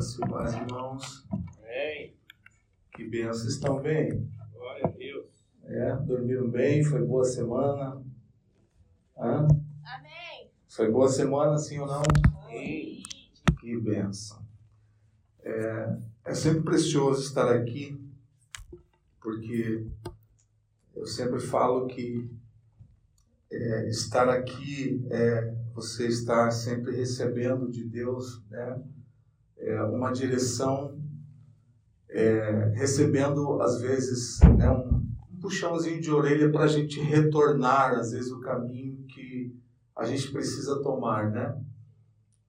Graça e paz, irmãos. Amém. Que bênção. Estão bem? Glória a Deus. É? Dormiram bem? Foi boa semana? Hã? Amém. Foi boa semana, sim ou não? Sim. Que bênção. É, é sempre precioso estar aqui, porque eu sempre falo que é, estar aqui é você estar sempre recebendo de Deus né, é, uma direção, é, recebendo às vezes né, um, um puxãozinho de orelha para a gente retornar, às vezes, o caminho que a gente precisa tomar, né?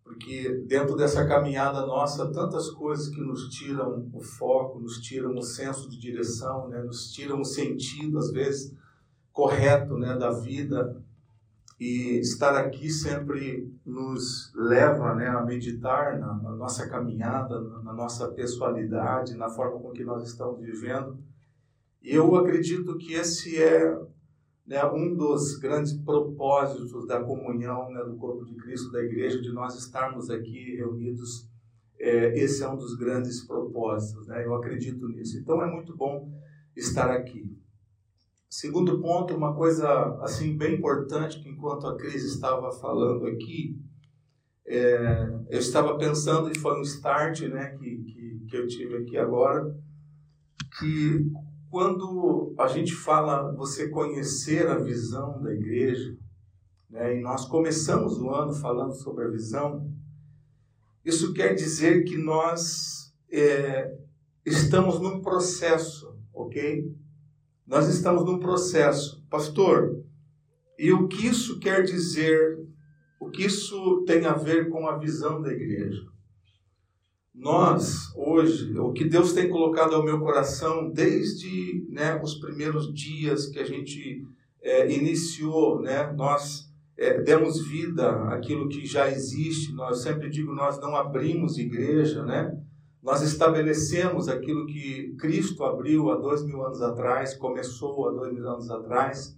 Porque dentro dessa caminhada nossa, tantas coisas que nos tiram o foco, nos tiram o senso de direção, né? nos tiram o sentido, às vezes, correto né? da vida. E estar aqui sempre nos leva né? a meditar na, na nossa caminhada, na, na nossa pessoalidade, na forma com que nós estamos vivendo. E eu acredito que esse é né, um dos grandes propósitos da comunhão né, do corpo de Cristo, da igreja, de nós estarmos aqui reunidos. É, esse é um dos grandes propósitos, né, eu acredito nisso. Então é muito bom estar aqui. Segundo ponto, uma coisa assim bem importante que enquanto a Cris estava falando aqui, é, eu estava pensando e foi um start né, que, que, que eu tive aqui agora, que quando a gente fala você conhecer a visão da igreja, né, e nós começamos o ano falando sobre a visão, isso quer dizer que nós é, estamos num processo, ok? Nós estamos num processo. Pastor, e o que isso quer dizer, o que isso tem a ver com a visão da igreja? Nós, hoje, o que Deus tem colocado ao meu coração desde né, os primeiros dias que a gente é, iniciou, né, nós é, demos vida àquilo que já existe. Nós sempre digo, nós não abrimos igreja, né? Nós estabelecemos aquilo que Cristo abriu há dois mil anos atrás, começou há dois mil anos atrás.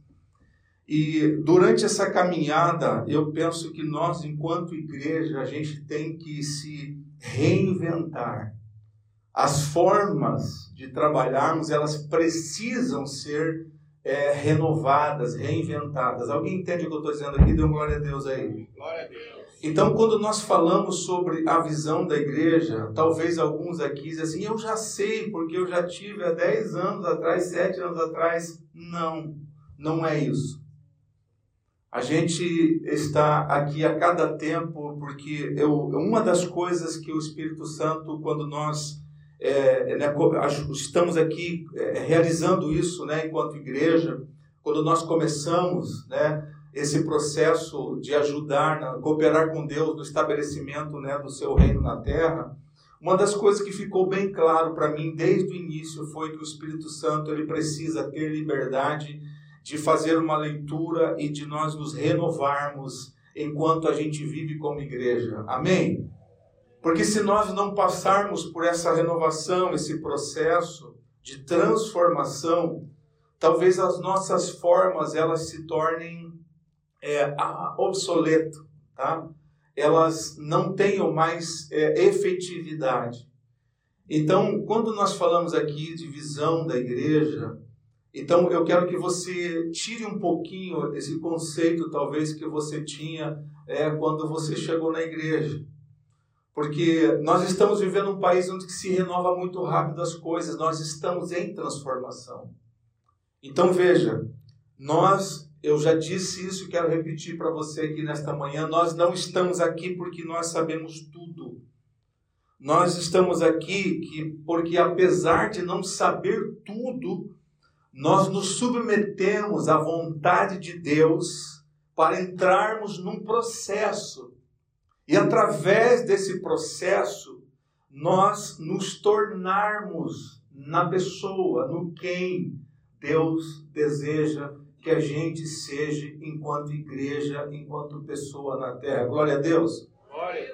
E durante essa caminhada, eu penso que nós, enquanto igreja, a gente tem que se reinventar. As formas de trabalharmos, elas precisam ser é, renovadas, reinventadas. Alguém entende o que eu estou dizendo aqui? Dê uma glória a Deus aí. Glória a Deus. Então, quando nós falamos sobre a visão da igreja, talvez alguns aqui dizem assim, eu já sei, porque eu já tive há 10 anos atrás, 7 anos atrás. Não, não é isso. A gente está aqui a cada tempo, porque eu, uma das coisas que o Espírito Santo, quando nós é, né, estamos aqui é, realizando isso né, enquanto igreja, quando nós começamos né, esse processo de ajudar, cooperar com Deus no estabelecimento né, do seu reino na terra, uma das coisas que ficou bem claro para mim desde o início foi que o Espírito Santo ele precisa ter liberdade de fazer uma leitura e de nós nos renovarmos enquanto a gente vive como igreja. Amém? Porque se nós não passarmos por essa renovação, esse processo de transformação, talvez as nossas formas elas se tornem é, obsoletas, tá? Elas não tenham mais é, efetividade. Então, quando nós falamos aqui de visão da igreja, então eu quero que você tire um pouquinho esse conceito, talvez, que você tinha é, quando você chegou na igreja. Porque nós estamos vivendo um país onde se renova muito rápido as coisas, nós estamos em transformação. Então veja, nós, eu já disse isso e quero repetir para você aqui nesta manhã, nós não estamos aqui porque nós sabemos tudo. Nós estamos aqui que, porque apesar de não saber tudo, nós nos submetemos à vontade de Deus para entrarmos num processo. E através desse processo, nós nos tornarmos na pessoa, no quem Deus deseja que a gente seja enquanto igreja, enquanto pessoa na terra. Glória a Deus.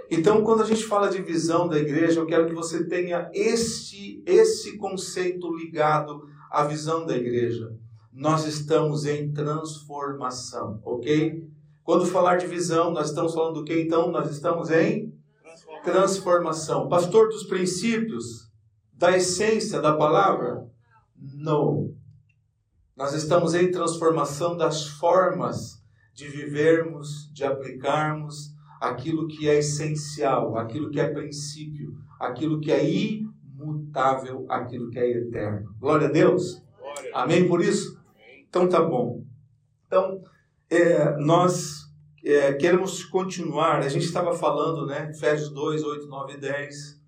Então, quando a gente fala de visão da igreja, eu quero que você tenha este, esse conceito ligado à visão da igreja. Nós estamos em transformação, ok? Quando falar de visão, nós estamos falando do que então? Nós estamos em transformação. transformação. Pastor dos princípios, da essência da palavra? Não. Nós estamos em transformação das formas de vivermos, de aplicarmos aquilo que é essencial, aquilo que é princípio, aquilo que é imutável, aquilo que é eterno. Glória a Deus. Glória. Amém por isso? Então tá bom. Então, é, nós é, queremos continuar. A gente estava falando, né? Efésios 2, 8, 9 e 10.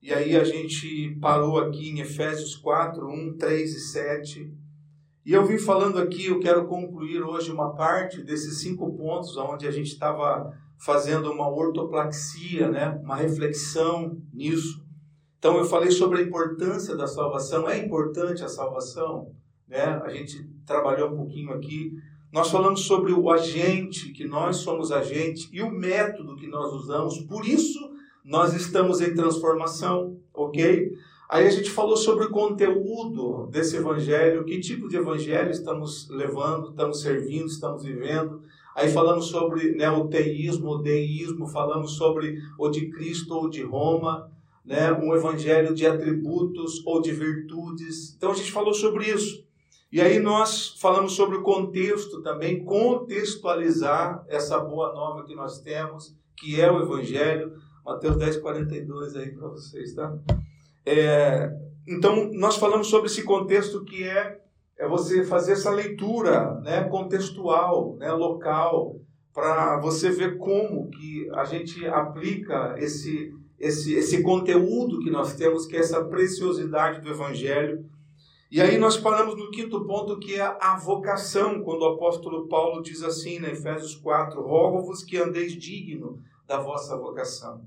E aí a gente parou aqui em Efésios 4, 1, 3 e 7. E eu vim falando aqui, eu quero concluir hoje uma parte desses cinco pontos onde a gente estava fazendo uma ortoplaxia, né? uma reflexão nisso. Então eu falei sobre a importância da salvação. É importante a salvação, né? A gente trabalhou um pouquinho aqui. Nós falamos sobre o agente, que nós somos agente, e o método que nós usamos. Por isso nós estamos em transformação, ok? Aí a gente falou sobre o conteúdo desse evangelho, que tipo de evangelho estamos levando, estamos servindo, estamos vivendo. Aí falamos sobre né, o teísmo, o deísmo, falamos sobre o de Cristo ou de Roma, né, um evangelho de atributos ou de virtudes. Então a gente falou sobre isso. E aí nós falamos sobre o contexto também, contextualizar essa boa nova que nós temos, que é o evangelho. Mateus 10, 42 aí para vocês, tá? É, então, nós falamos sobre esse contexto que é, é você fazer essa leitura né, contextual, né, local, para você ver como que a gente aplica esse, esse, esse conteúdo que nós temos, que é essa preciosidade do Evangelho. E aí nós paramos no quinto ponto, que é a vocação, quando o apóstolo Paulo diz assim, na Efésios 4, rogo-vos que andeis digno da vossa vocação.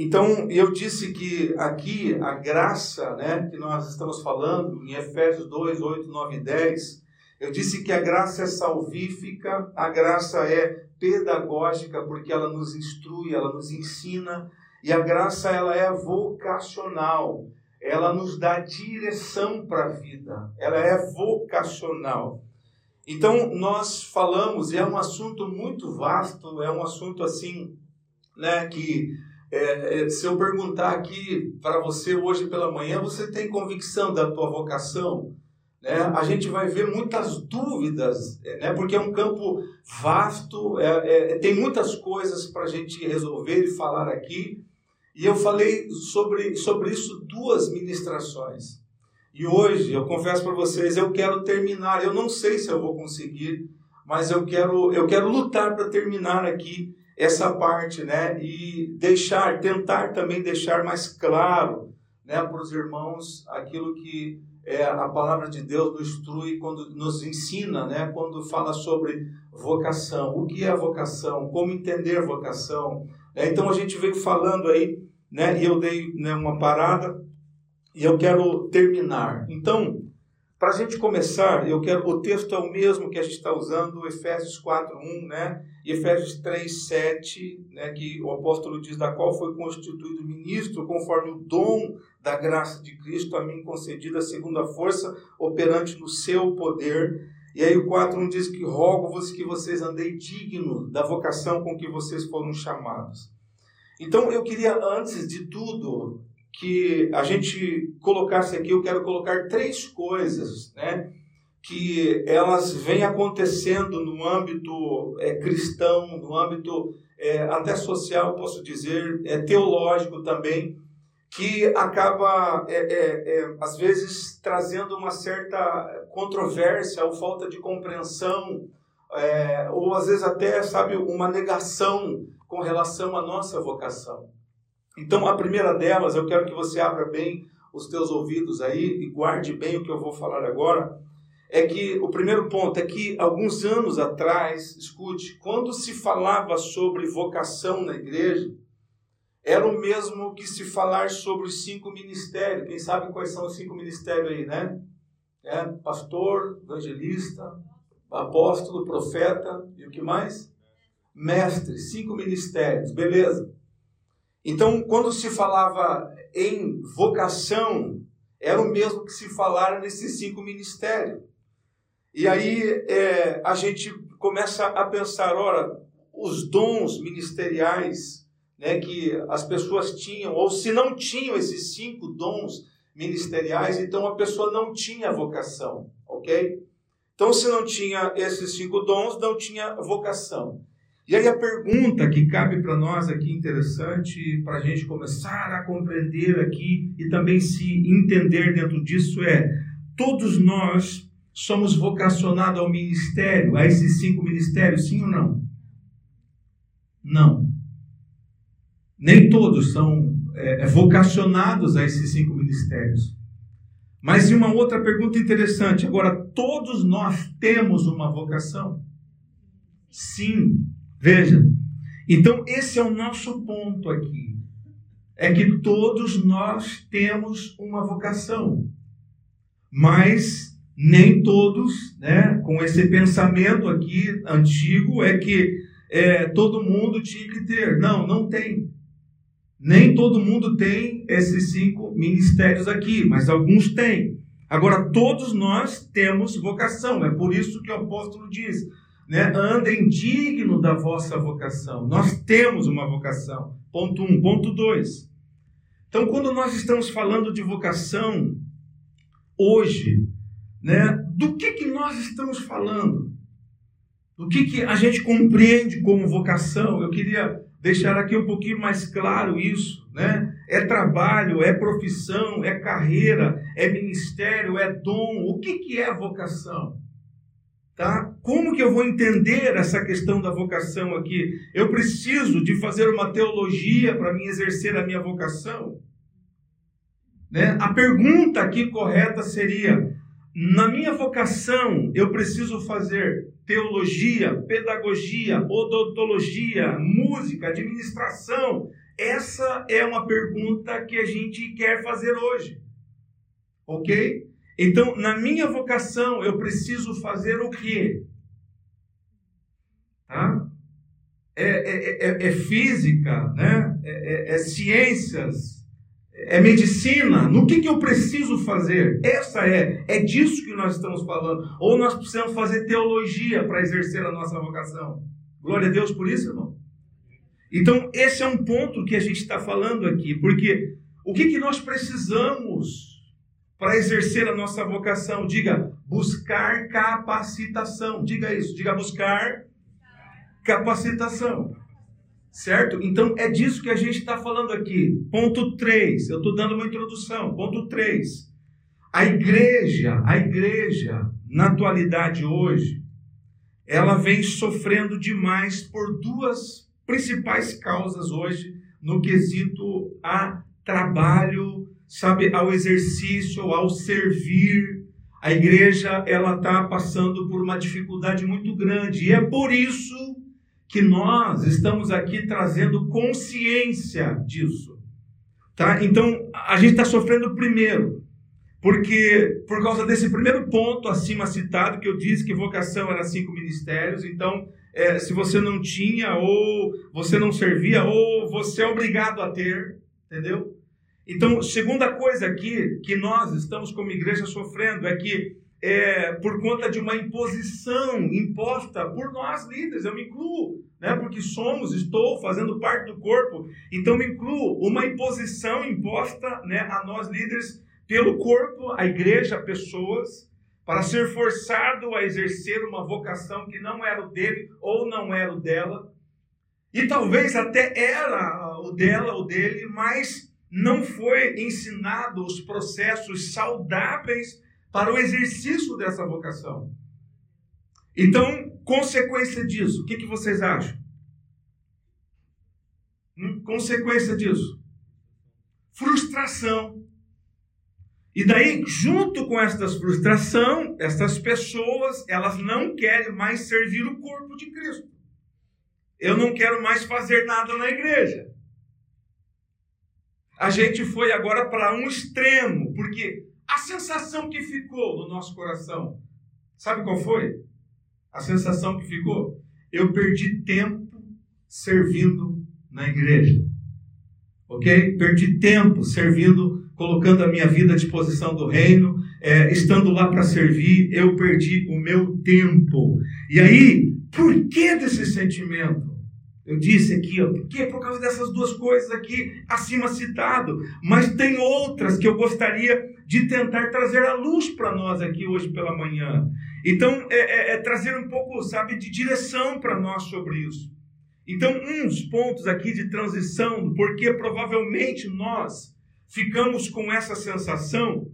Então, eu disse que aqui a graça, né, que nós estamos falando em Efésios 2, 8, 9 e 10, eu disse que a graça é salvífica, a graça é pedagógica, porque ela nos instrui, ela nos ensina, e a graça ela é vocacional, ela nos dá direção para a vida, ela é vocacional. Então, nós falamos, e é um assunto muito vasto, é um assunto assim, né, que é, é, se eu perguntar aqui para você hoje pela manhã, você tem convicção da tua vocação? Né? A gente vai ver muitas dúvidas, é, né? porque é um campo vasto, é, é, tem muitas coisas para a gente resolver e falar aqui. E eu falei sobre, sobre isso duas ministrações. E hoje, eu confesso para vocês, eu quero terminar. Eu não sei se eu vou conseguir, mas eu quero, eu quero lutar para terminar aqui essa parte, né? E deixar, tentar também deixar mais claro, né, para os irmãos aquilo que é, a palavra de Deus nos instrui quando nos ensina, né, quando fala sobre vocação, o que é vocação, como entender vocação. Né? Então a gente veio falando aí, né, e eu dei né, uma parada e eu quero terminar. Então, para a gente começar, eu quero o texto é o mesmo que a gente está usando, Efésios 4:1, né? E Efésios 3:7, né, que o apóstolo diz da qual foi constituído ministro conforme o dom da graça de Cristo a mim concedida segundo a força operante no seu poder. E aí o 4:1 diz que rogo-vos que vocês andei digno da vocação com que vocês foram chamados. Então eu queria antes de tudo que a gente colocasse aqui, eu quero colocar três coisas, né? Que elas vêm acontecendo no âmbito é, cristão, no âmbito é, até social, posso dizer, é, teológico também, que acaba, é, é, é, às vezes, trazendo uma certa controvérsia ou falta de compreensão, ou às vezes até, sabe, uma negação com relação à nossa vocação. Então, a primeira delas, eu quero que você abra bem os teus ouvidos aí e guarde bem o que eu vou falar agora. É que o primeiro ponto é que alguns anos atrás, escute, quando se falava sobre vocação na igreja, era o mesmo que se falar sobre os cinco ministérios. Quem sabe quais são os cinco ministérios aí, né? É, pastor, evangelista, apóstolo, profeta e o que mais? Mestre, cinco ministérios, beleza. Então, quando se falava em vocação, era o mesmo que se falar nesses cinco ministérios. E aí é, a gente começa a pensar, ora, os dons ministeriais né, que as pessoas tinham, ou se não tinham esses cinco dons ministeriais, então a pessoa não tinha vocação, ok? Então, se não tinha esses cinco dons, não tinha vocação. E aí a pergunta que cabe para nós aqui interessante, para a gente começar a compreender aqui e também se entender dentro disso é: todos nós somos vocacionados ao ministério, a esses cinco ministérios, sim ou não? Não. Nem todos são é, vocacionados a esses cinco ministérios. Mas e uma outra pergunta interessante. Agora, todos nós temos uma vocação? Sim. Veja. Então, esse é o nosso ponto aqui. É que todos nós temos uma vocação. Mas nem todos, né, com esse pensamento aqui antigo, é que é, todo mundo tinha que ter. Não, não tem. Nem todo mundo tem esses cinco ministérios aqui, mas alguns têm. Agora, todos nós temos vocação, é por isso que o apóstolo diz: né, andem digno da vossa vocação. Nós temos uma vocação. Ponto um. Ponto dois. Então, quando nós estamos falando de vocação, hoje, né, do que, que nós estamos falando? Do que, que a gente compreende como vocação? Eu queria deixar aqui um pouquinho mais claro isso, né? É trabalho, é profissão, é carreira, é ministério, é dom. O que, que é vocação? Tá? Como que eu vou entender essa questão da vocação aqui? Eu preciso de fazer uma teologia para me exercer a minha vocação? Né? A pergunta aqui correta seria: na minha vocação, eu preciso fazer teologia, pedagogia, odontologia, música, administração. Essa é uma pergunta que a gente quer fazer hoje. Ok? Então, na minha vocação, eu preciso fazer o quê? Tá? É, é, é, é física, né? é, é, é ciências, é medicina, no que, que eu preciso fazer? Essa é, é disso que nós estamos falando. Ou nós precisamos fazer teologia para exercer a nossa vocação. Glória a Deus por isso, irmão. Então, esse é um ponto que a gente está falando aqui, porque o que, que nós precisamos para exercer a nossa vocação? Diga, buscar capacitação. Diga isso, diga buscar capacitação. Certo? Então é disso que a gente está falando aqui. Ponto 3, eu estou dando uma introdução. Ponto 3. A igreja, a igreja, na atualidade hoje, ela vem sofrendo demais por duas principais causas hoje no quesito a trabalho, sabe, ao exercício, ao servir. A igreja ela está passando por uma dificuldade muito grande e é por isso que nós estamos aqui trazendo consciência disso. Tá? Então, a gente está sofrendo primeiro, porque por causa desse primeiro ponto acima citado, que eu disse que vocação era cinco ministérios, então, é, se você não tinha, ou você não servia, ou você é obrigado a ter, entendeu? Então, segunda coisa aqui que nós estamos como igreja sofrendo é que é, por conta de uma imposição imposta por nós líderes, eu me incluo, né, porque somos, estou fazendo parte do corpo, então me incluo. Uma imposição imposta né, a nós líderes pelo corpo, a igreja, pessoas, para ser forçado a exercer uma vocação que não era o dele ou não era o dela, e talvez até era o dela, o dele, mas não foi ensinado os processos saudáveis para o exercício dessa vocação. Então, consequência disso, o que, que vocês acham? Hum? Consequência disso? Frustração. E daí, junto com esta frustração, essas pessoas, elas não querem mais servir o corpo de Cristo. Eu não quero mais fazer nada na igreja. A gente foi agora para um extremo, porque a sensação que ficou no nosso coração, sabe qual foi? A sensação que ficou? Eu perdi tempo servindo na igreja. Ok? Perdi tempo servindo, colocando a minha vida à disposição do reino, é, estando lá para servir, eu perdi o meu tempo. E aí, por que desse sentimento? Eu disse aqui, ó, porque por causa dessas duas coisas aqui acima citado, mas tem outras que eu gostaria de tentar trazer à luz para nós aqui hoje pela manhã. Então, é, é, é trazer um pouco, sabe, de direção para nós sobre isso. Então, uns pontos aqui de transição, porque provavelmente nós ficamos com essa sensação,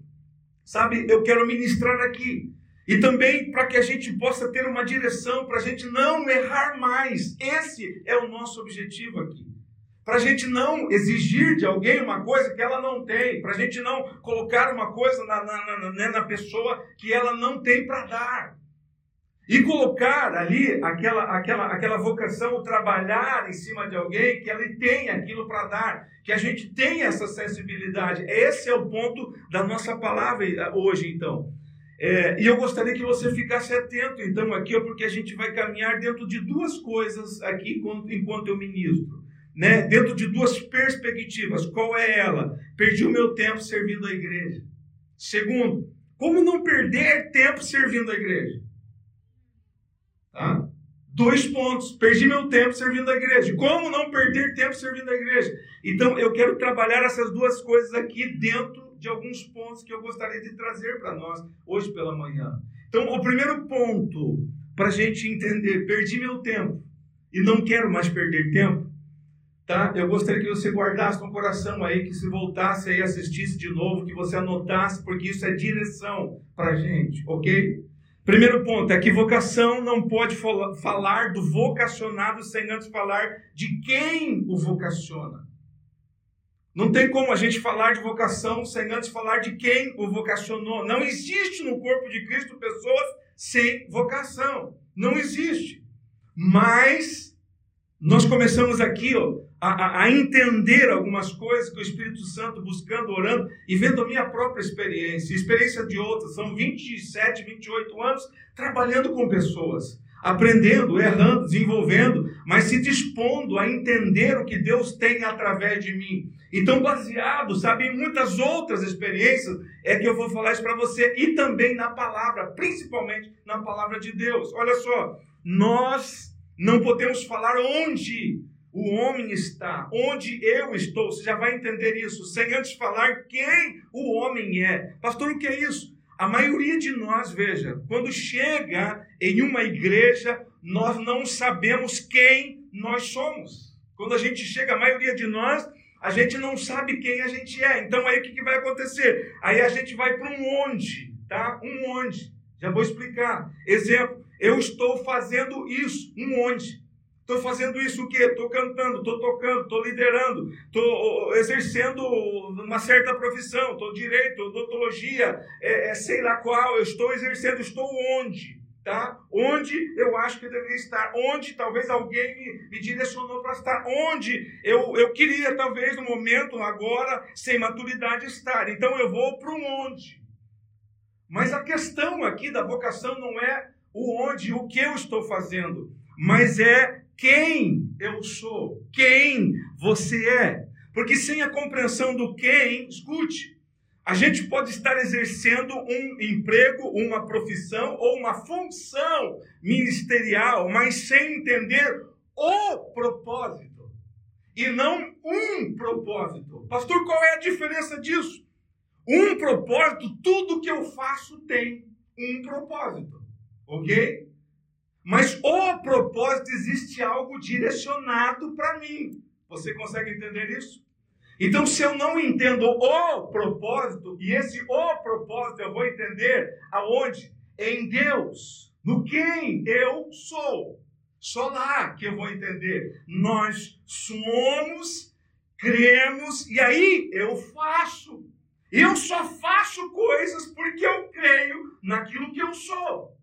sabe, eu quero ministrar aqui. E também para que a gente possa ter uma direção, para a gente não errar mais. Esse é o nosso objetivo aqui. Para a gente não exigir de alguém uma coisa que ela não tem, para a gente não colocar uma coisa na, na, na, né, na pessoa que ela não tem para dar. E colocar ali aquela, aquela, aquela vocação, trabalhar em cima de alguém que ele tem aquilo para dar, que a gente tem essa sensibilidade. Esse é o ponto da nossa palavra hoje, então. É, e eu gostaria que você ficasse atento, então, aqui, porque a gente vai caminhar dentro de duas coisas aqui enquanto eu ministro. Né? Dentro de duas perspectivas. Qual é ela? Perdi o meu tempo servindo a igreja. Segundo, como não perder tempo servindo a igreja? Tá? Dois pontos. Perdi meu tempo servindo a igreja. Como não perder tempo servindo a igreja? Então, eu quero trabalhar essas duas coisas aqui dentro de alguns pontos que eu gostaria de trazer para nós hoje pela manhã. Então, o primeiro ponto para a gente entender: perdi meu tempo e não quero mais perder tempo. Tá? Eu gostaria que você guardasse no coração aí, que se voltasse aí assistisse de novo, que você anotasse, porque isso é direção para a gente, ok? Primeiro ponto é que vocação não pode falar do vocacionado sem antes falar de quem o vocaciona. Não tem como a gente falar de vocação sem antes falar de quem o vocacionou. Não existe no corpo de Cristo pessoas sem vocação. Não existe. Mas nós começamos aqui ó, a, a, entender algumas coisas que o Espírito Santo buscando, orando e vendo a minha própria experiência, experiência de outras. São 27, 28 anos trabalhando com pessoas aprendendo, errando, desenvolvendo, mas se dispondo a entender o que Deus tem através de mim. Então, baseado, sabe, em muitas outras experiências, é que eu vou falar isso para você e também na palavra, principalmente na palavra de Deus. Olha só, nós não podemos falar onde o homem está, onde eu estou, você já vai entender isso, sem antes falar quem o homem é. Pastor, o que é isso? A maioria de nós, veja, quando chega em uma igreja, nós não sabemos quem nós somos. Quando a gente chega, a maioria de nós, a gente não sabe quem a gente é. Então aí o que, que vai acontecer? Aí a gente vai para um onde, tá? Um onde. Já vou explicar. Exemplo, eu estou fazendo isso, um onde. Estou fazendo isso o quê? Estou cantando, estou tocando, estou liderando, estou exercendo uma certa profissão, estou direito, odontologia, é, é, sei lá qual, eu estou exercendo, estou onde? Tá? Onde eu acho que eu deveria estar, onde talvez alguém me, me direcionou para estar, onde eu, eu queria, talvez, no momento, agora, sem maturidade, estar. Então eu vou para um onde. Mas a questão aqui da vocação não é o onde, o que eu estou fazendo, mas é quem eu sou, quem você é. Porque sem a compreensão do quem, escute, a gente pode estar exercendo um emprego, uma profissão ou uma função ministerial, mas sem entender o propósito e não um propósito. Pastor, qual é a diferença disso? Um propósito, tudo que eu faço tem um propósito, ok? Mas o propósito existe algo direcionado para mim. Você consegue entender isso? Então, se eu não entendo o propósito, e esse o propósito eu vou entender aonde? Em Deus, no quem eu sou. Só lá que eu vou entender. Nós somos, cremos, e aí eu faço. Eu só faço coisas porque eu creio naquilo que eu sou.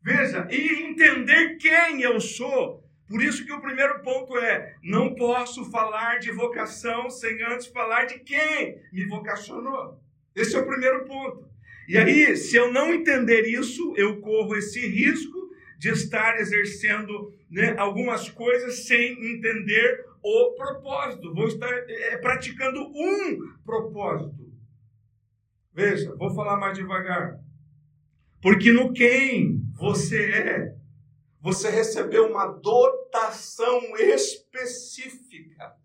Veja, e entender quem eu sou. Por isso que o primeiro ponto é: não posso falar de vocação sem antes falar de quem me vocacionou. Esse é o primeiro ponto. E aí, se eu não entender isso, eu corro esse risco de estar exercendo né, algumas coisas sem entender o propósito. Vou estar é, praticando um propósito. Veja, vou falar mais devagar. Porque no quem você é, você recebeu uma dotação específica.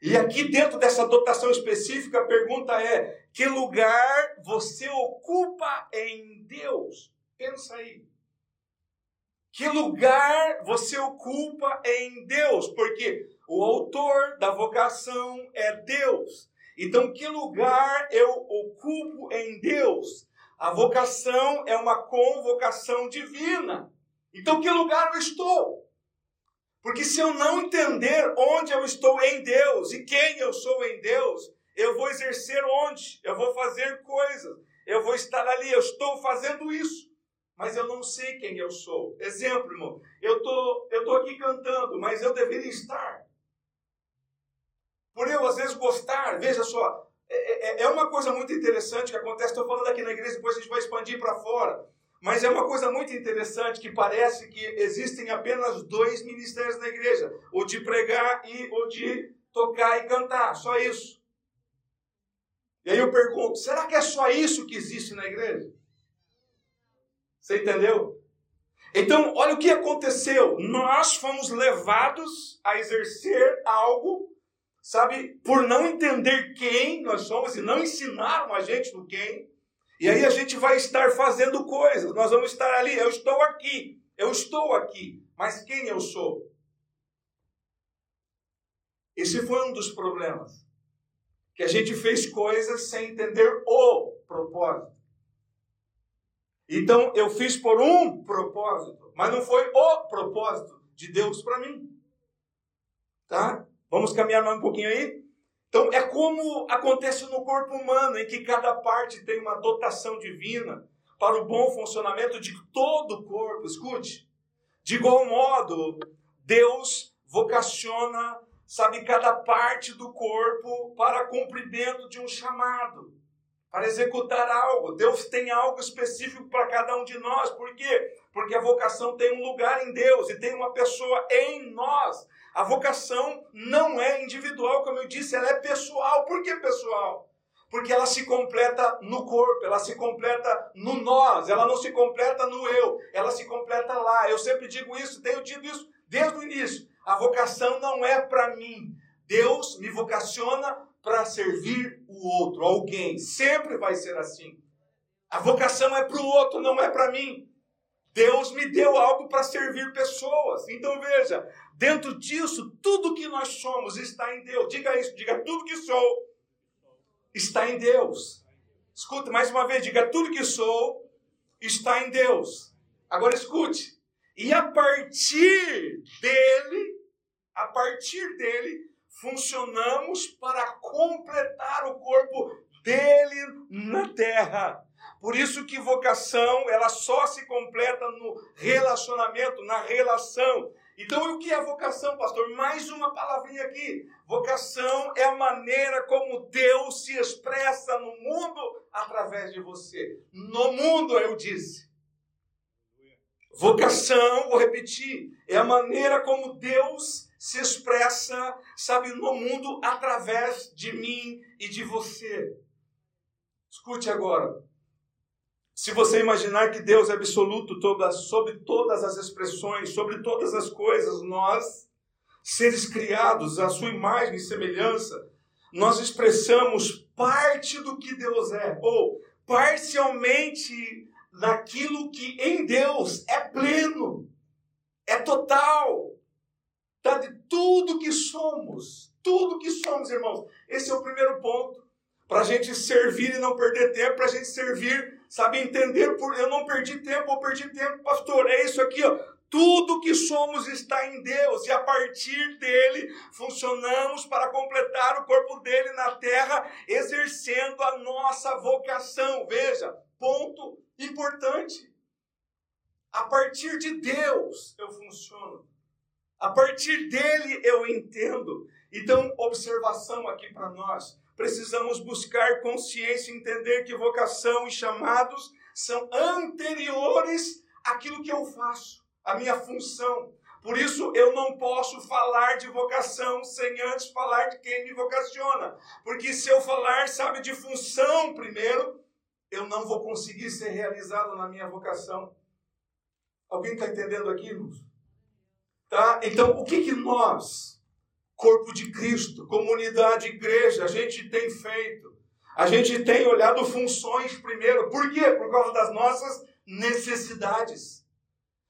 E aqui dentro dessa dotação específica, a pergunta é: que lugar você ocupa em Deus? Pensa aí. Que lugar você ocupa em Deus? Porque o autor da vocação é Deus. Então, que lugar eu ocupo em Deus? A vocação é uma convocação divina. Então, que lugar eu estou? Porque se eu não entender onde eu estou em Deus e quem eu sou em Deus, eu vou exercer onde? Eu vou fazer coisas. Eu vou estar ali, eu estou fazendo isso. Mas eu não sei quem eu sou. Exemplo, irmão. Eu tô, eu tô aqui cantando, mas eu deveria estar. Por eu às vezes gostar, veja só, é, é, é uma coisa muito interessante que acontece. Estou falando aqui na igreja, depois a gente vai expandir para fora. Mas é uma coisa muito interessante que parece que existem apenas dois ministérios na igreja: o de pregar e o de tocar e cantar. Só isso. E aí eu pergunto: será que é só isso que existe na igreja? Você entendeu? Então, olha o que aconteceu. Nós fomos levados a exercer algo, sabe, por não entender quem nós somos e não ensinaram a gente do quem. E aí a gente vai estar fazendo coisas, nós vamos estar ali, eu estou aqui, eu estou aqui, mas quem eu sou? Esse foi um dos problemas. Que a gente fez coisas sem entender o propósito. Então eu fiz por um propósito, mas não foi o propósito de Deus para mim. Tá? Vamos caminhar mais um pouquinho aí? Então, é como acontece no corpo humano, em que cada parte tem uma dotação divina para o bom funcionamento de todo o corpo. Escute, de igual modo, Deus vocaciona, sabe, cada parte do corpo para cumprimento de um chamado, para executar algo. Deus tem algo específico para cada um de nós. Por quê? Porque a vocação tem um lugar em Deus e tem uma pessoa em nós a vocação não é individual, como eu disse, ela é pessoal. Por que pessoal? Porque ela se completa no corpo, ela se completa no nós, ela não se completa no eu, ela se completa lá. Eu sempre digo isso, tenho dito isso desde o início. A vocação não é para mim. Deus me vocaciona para servir o outro, alguém. Sempre vai ser assim. A vocação é para o outro, não é para mim. Deus me deu algo para servir pessoas. Então veja, Dentro disso, tudo que nós somos está em Deus. Diga isso, diga tudo que sou está em Deus. Escute mais uma vez, diga tudo que sou está em Deus. Agora escute. E a partir dele, a partir dele, funcionamos para completar o corpo dele na terra. Por isso que vocação, ela só se completa no relacionamento, na relação. Então, o que é vocação, pastor? Mais uma palavrinha aqui. Vocação é a maneira como Deus se expressa no mundo através de você. No mundo, eu disse. Vocação, vou repetir, é a maneira como Deus se expressa, sabe, no mundo através de mim e de você. Escute agora. Se você imaginar que Deus é absoluto sobre todas as expressões, sobre todas as coisas, nós, seres criados à sua imagem e semelhança, nós expressamos parte do que Deus é, ou parcialmente naquilo que em Deus é pleno, é total, tá de tudo que somos, tudo que somos, irmãos. Esse é o primeiro ponto para a gente servir e não perder tempo, para a gente servir sabe, entender por eu não perdi tempo, eu perdi tempo, pastor, é isso aqui, ó. Tudo que somos está em Deus e a partir dele funcionamos para completar o corpo dele na terra, exercendo a nossa vocação. Veja, ponto importante. A partir de Deus eu funciono. A partir dele eu entendo. Então, observação aqui para nós precisamos buscar consciência entender que vocação e chamados são anteriores àquilo que eu faço, à minha função. Por isso eu não posso falar de vocação sem antes falar de quem me vocaciona. Porque se eu falar, sabe, de função primeiro, eu não vou conseguir ser realizado na minha vocação. Alguém está entendendo aqui, irmãos? Tá? Então, o que, que nós, corpo de Cristo, comunidade, igreja, a gente tem feito? A gente tem olhado funções primeiro. Por quê? Por causa das nossas necessidades.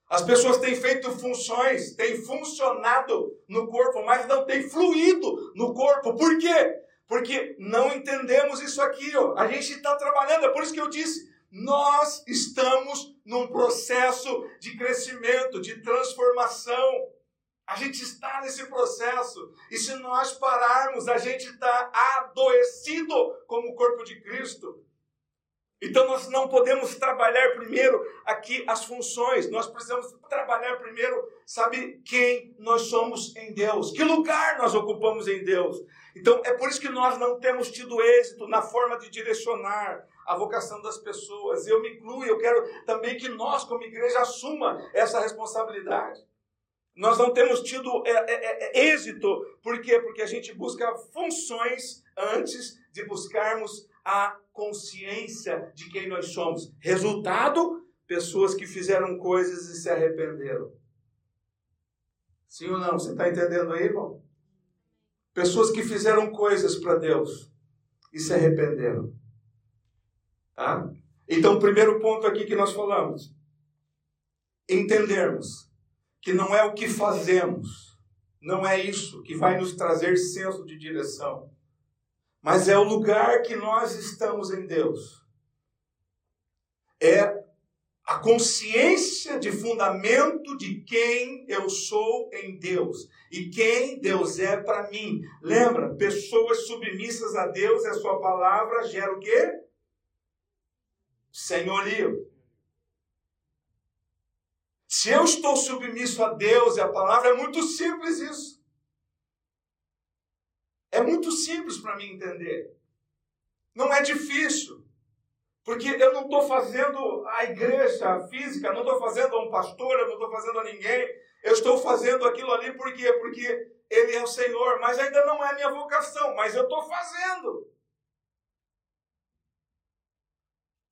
As pessoas têm feito funções, têm funcionado no corpo, mas não têm fluído no corpo. Por quê? Porque não entendemos isso aqui. Ó. A gente está trabalhando, é por isso que eu disse: nós estamos num processo de crescimento, de transformação. A gente está nesse processo. E se nós pararmos, a gente está adoecido como o corpo de Cristo. Então nós não podemos trabalhar primeiro aqui as funções, nós precisamos trabalhar primeiro, sabe, quem nós somos em Deus, que lugar nós ocupamos em Deus. Então é por isso que nós não temos tido êxito na forma de direcionar a vocação das pessoas. Eu me incluo, eu quero também que nós, como igreja, assuma essa responsabilidade. Nós não temos tido é, é, é, é, êxito, por quê? Porque a gente busca funções antes de buscarmos a consciência de quem nós somos. Resultado: pessoas que fizeram coisas e se arrependeram. Sim ou não? Você está entendendo aí, irmão? Pessoas que fizeram coisas para Deus e se arrependeram. Tá? Então, o primeiro ponto aqui que nós falamos: entendermos que não é o que fazemos, não é isso que vai nos trazer senso de direção, mas é o lugar que nós estamos em Deus. É a consciência de fundamento de quem eu sou em Deus e quem Deus é para mim. Lembra? Pessoas submissas a Deus, a sua palavra gera o quê? Senhorio. Se eu estou submisso a Deus e a palavra, é muito simples isso. É muito simples para mim entender. Não é difícil. Porque eu não estou fazendo a igreja física, não estou fazendo a um pastor, eu não estou fazendo a ninguém. Eu estou fazendo aquilo ali por quê? Porque Ele é o Senhor, mas ainda não é a minha vocação, mas eu estou fazendo.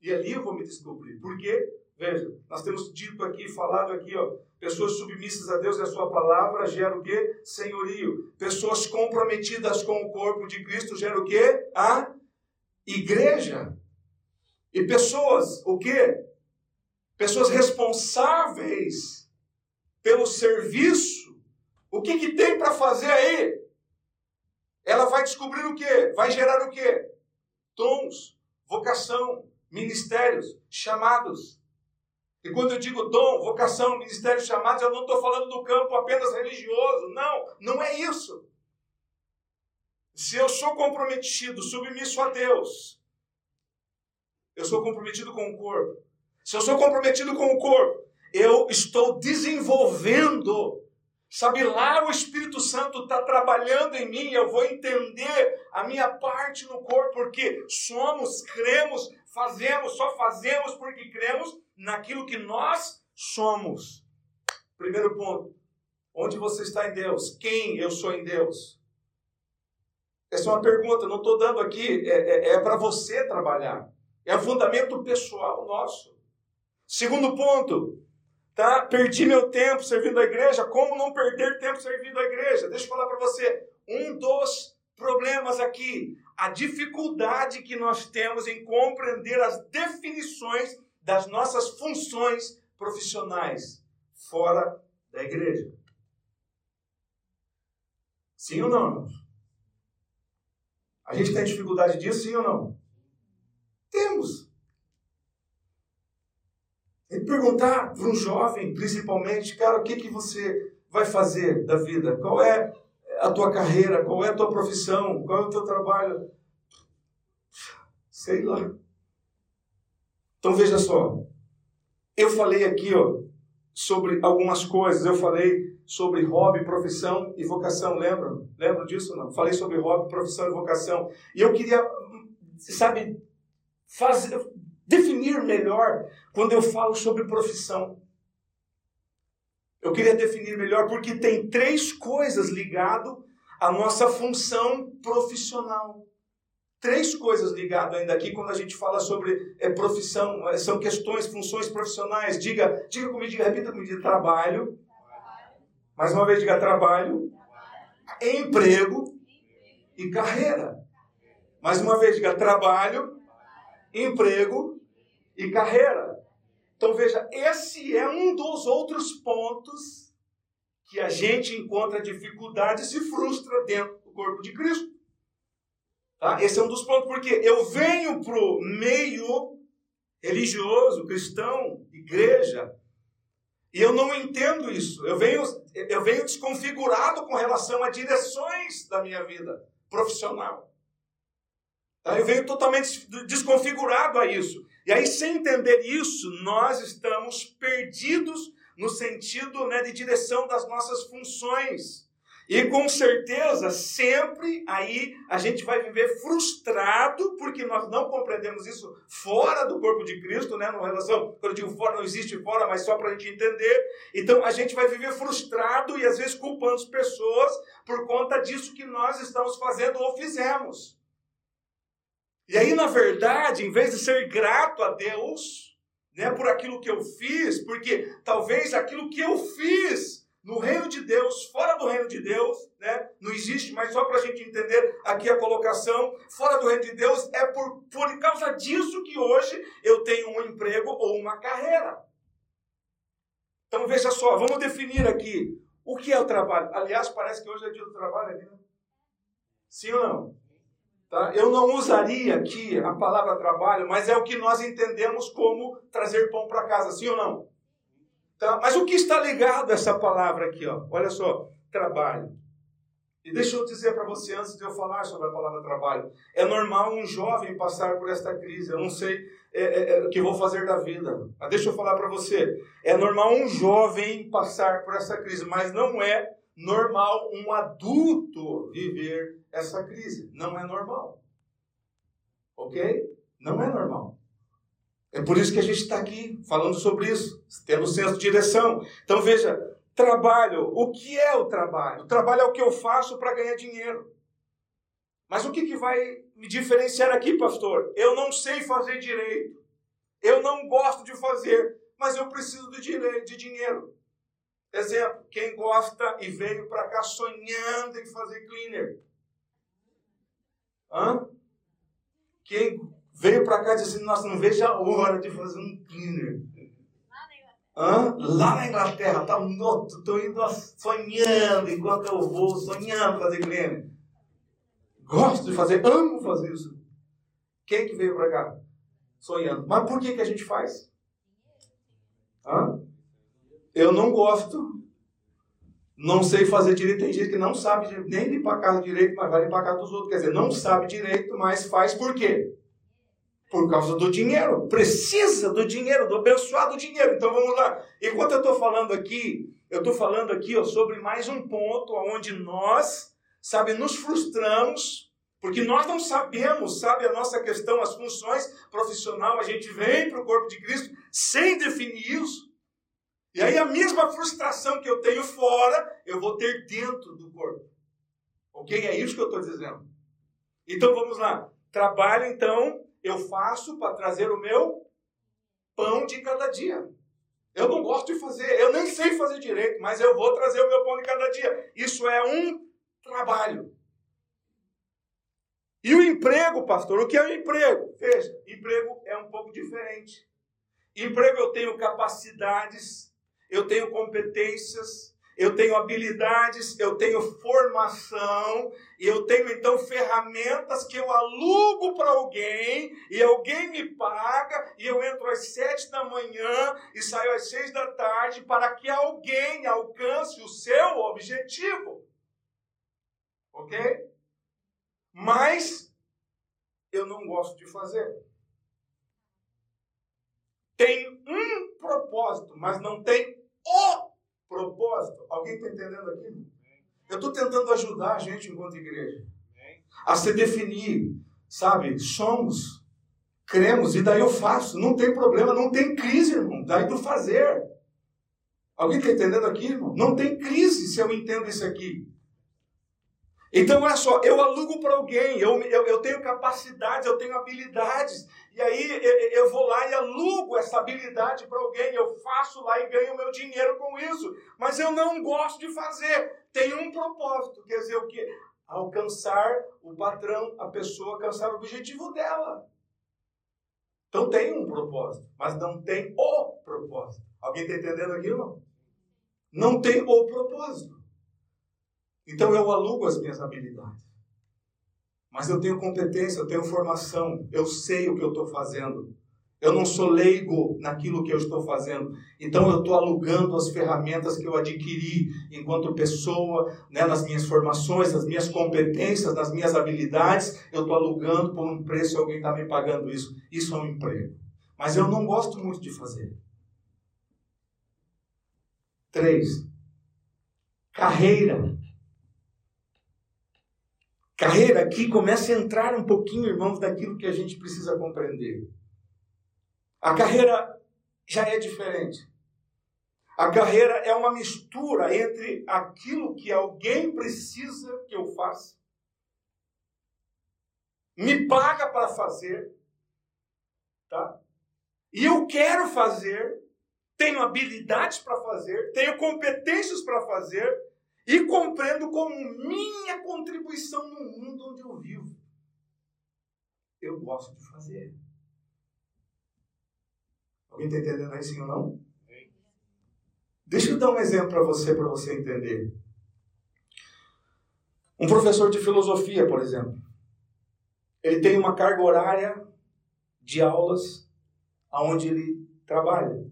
E ali eu vou me descobrir. Por quê? Veja, nós temos dito aqui, falado aqui, ó, pessoas submissas a Deus e a sua palavra geram o quê? Senhorio. Pessoas comprometidas com o corpo de Cristo geram o quê? A igreja. E pessoas, o quê? Pessoas responsáveis pelo serviço. O que, que tem para fazer aí? Ela vai descobrir o quê? Vai gerar o quê? Tons, vocação, ministérios, chamados. E quando eu digo dom, vocação, ministério, chamados, eu não estou falando do campo apenas religioso. Não, não é isso. Se eu sou comprometido, submisso a Deus, eu sou comprometido com o corpo. Se eu sou comprometido com o corpo, eu estou desenvolvendo. Sabe, lá o Espírito Santo está trabalhando em mim, eu vou entender a minha parte no corpo, porque somos, cremos, fazemos, só fazemos porque cremos naquilo que nós somos. Primeiro ponto. Onde você está em Deus? Quem eu sou em Deus? Essa é uma pergunta, não estou dando aqui, é, é, é para você trabalhar. É um fundamento pessoal nosso. Segundo ponto, tá? Perdi meu tempo servindo a igreja. Como não perder tempo servindo a igreja? Deixa eu falar para você. Um dos problemas aqui, a dificuldade que nós temos em compreender as definições das nossas funções profissionais fora da igreja. Sim ou não, irmãos? A gente tem dificuldade disso, sim ou não? Temos. E perguntar para um jovem, principalmente, cara, o que, que você vai fazer da vida? Qual é a tua carreira? Qual é a tua profissão? Qual é o teu trabalho? Sei lá. Então veja só, eu falei aqui ó, sobre algumas coisas, eu falei sobre hobby, profissão e vocação, lembram? Lembram disso não? Falei sobre hobby, profissão e vocação. E eu queria, sabe, fazer, definir melhor quando eu falo sobre profissão. Eu queria definir melhor porque tem três coisas ligado à nossa função profissional. três coisas ligadas ainda aqui quando a gente fala sobre é, profissão, é, são questões, funções profissionais. Diga, diga comigo, diga, repita comigo, trabalho. Mais uma vez, diga trabalho, emprego e carreira. Mais uma vez, diga trabalho, emprego e carreira. Então veja, esse é um dos outros pontos que a gente encontra dificuldade e se frustra dentro do corpo de Cristo. Tá? Esse é um dos pontos, porque eu venho para o meio religioso, cristão, igreja, e eu não entendo isso. Eu venho, eu venho desconfigurado com relação a direções da minha vida profissional. Tá? Eu venho totalmente desconfigurado a isso. E aí, sem entender isso, nós estamos perdidos no sentido né, de direção das nossas funções. E com certeza, sempre aí a gente vai viver frustrado, porque nós não compreendemos isso fora do corpo de Cristo, né? Na relação, quando eu digo fora, não existe fora, mas só para a gente entender. Então a gente vai viver frustrado e às vezes culpando as pessoas por conta disso que nós estamos fazendo ou fizemos. E aí, na verdade, em vez de ser grato a Deus, né, por aquilo que eu fiz, porque talvez aquilo que eu fiz no reino de Deus, fora do reino de Deus, né, não existe, mas só para a gente entender aqui a colocação, fora do reino de Deus, é por, por causa disso que hoje eu tenho um emprego ou uma carreira. Então veja só, vamos definir aqui o que é o trabalho. Aliás, parece que hoje é dia do trabalho né? Sim ou não? Tá? Eu não usaria aqui a palavra trabalho, mas é o que nós entendemos como trazer pão para casa, sim ou não? Tá? Mas o que está ligado a essa palavra aqui? Ó? Olha só, trabalho. E deixa eu dizer para você, antes de eu falar sobre a palavra trabalho, é normal um jovem passar por esta crise. Eu não sei é, é, é o que vou fazer da vida. Mas deixa eu falar para você. É normal um jovem passar por essa crise, mas não é normal um adulto viver essa crise. Não é normal. Ok? Não é normal. É por isso que a gente está aqui falando sobre isso, tendo senso de direção. Então veja, trabalho. O que é o trabalho? O trabalho é o que eu faço para ganhar dinheiro. Mas o que, que vai me diferenciar aqui, pastor? Eu não sei fazer direito. Eu não gosto de fazer, mas eu preciso de, direito, de dinheiro. Exemplo, quem gosta e veio para cá sonhando em fazer cleaner. Hã? Quem veio para cá dizendo, nossa, não vejo a hora de fazer um cleaner. Hã? Lá na Inglaterra, tá, estou indo sonhando enquanto eu vou, sonhando fazer cleaner. Gosto de fazer, amo fazer isso. Quem que veio para cá? Sonhando. Mas por que, que a gente faz? Hã? Eu não gosto, não sei fazer direito. Tem gente que não sabe nem limpar a casa direito, mas vai limpar a casa dos outros. Quer dizer, não sabe direito, mas faz por quê? Por causa do dinheiro. Precisa do dinheiro, do abençoado dinheiro. Então vamos lá. Enquanto eu estou falando aqui, eu estou falando aqui ó, sobre mais um ponto onde nós, sabe, nos frustramos porque nós não sabemos, sabe, a nossa questão, as funções profissional, a gente vem para o corpo de Cristo sem definir isso. E aí a mesma frustração que eu tenho fora, eu vou ter dentro do corpo. Ok? É isso que eu estou dizendo. Então vamos lá. Trabalho, então, eu faço para trazer o meu pão de cada dia. Eu não gosto de fazer, eu nem sei fazer direito, mas eu vou trazer o meu pão de cada dia. Isso é um trabalho. E o emprego, pastor, o que é o emprego? Veja, emprego é um pouco diferente. Emprego eu tenho capacidades eu tenho competências, eu tenho habilidades, eu tenho formação, e eu tenho então ferramentas que eu alugo para alguém, e alguém me paga, e eu entro às sete da manhã e saio às seis da tarde para que alguém alcance o seu objetivo. Ok? Mas eu não gosto de fazer. Tem um propósito, mas não tem o propósito. Alguém está entendendo aqui? Eu estou tentando ajudar a gente enquanto igreja a se definir, sabe? Somos, cremos, e daí eu faço. Não tem problema, não tem crise, irmão. Daí do fazer. Alguém está entendendo aqui, irmão? Não tem crise se eu entendo isso aqui. Então, olha só, eu alugo para alguém, eu, eu, eu tenho capacidades, eu tenho habilidades, e aí eu, vou lá e alugo essa habilidade para alguém, eu faço lá e ganho meu dinheiro com isso, mas eu não gosto de fazer. Tem um propósito, quer dizer o quê? Alcançar o patrão, a pessoa alcançar o objetivo dela. Então tem um propósito, mas não tem o propósito. Alguém está entendendo aqui não? Não tem o propósito. Então eu alugo as minhas habilidades. Mas eu tenho competência, eu tenho formação, eu sei o que eu estou fazendo. Eu não sou leigo naquilo que eu estou fazendo. Então eu estou alugando as ferramentas que eu adquiri enquanto pessoa, né, nas minhas formações, nas minhas competências, nas minhas habilidades. Eu estou alugando por um preço e alguém está me pagando isso. Isso é um emprego. Mas eu não gosto muito de fazer. Três. Carreira. Carreira aqui começa a entrar um pouquinho, irmãos, daquilo que a gente precisa compreender. A carreira já é diferente. A carreira é uma mistura entre aquilo que alguém precisa que eu faça, me paga para fazer, tá? E eu quero fazer, tenho habilidades para fazer, tenho competências para fazer, e compreendo como minha contribuição no mundo onde eu vivo. Eu gosto de fazer. Alguém está entendendo aí sim ou não? Deixa eu dar um exemplo para você, para você entender. Um professor de filosofia, por exemplo, ele tem uma carga horária de aulas aonde ele trabalha.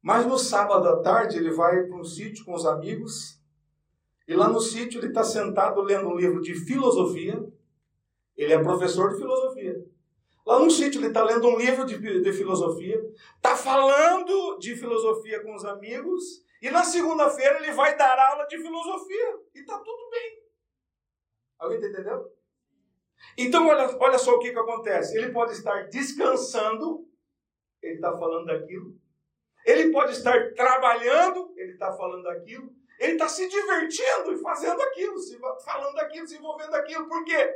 Mas no sábado à tarde ele vai para um sítio com os amigos e lá no sítio ele está sentado lendo um livro de filosofia. Ele é professor de filosofia. Lá no sítio ele está lendo um livro de, de filosofia, está falando de filosofia com os amigos, e na segunda-feira ele vai dar aula de filosofia. E está tudo bem. Alguém está entendendo? Então, olha, olha só o que, que acontece. Ele pode estar descansando, ele está falando daquilo. Ele pode estar trabalhando, ele está falando daquilo. Ele está se divertindo e fazendo aquilo, se, falando aquilo, se envolvendo aquilo. Por quê?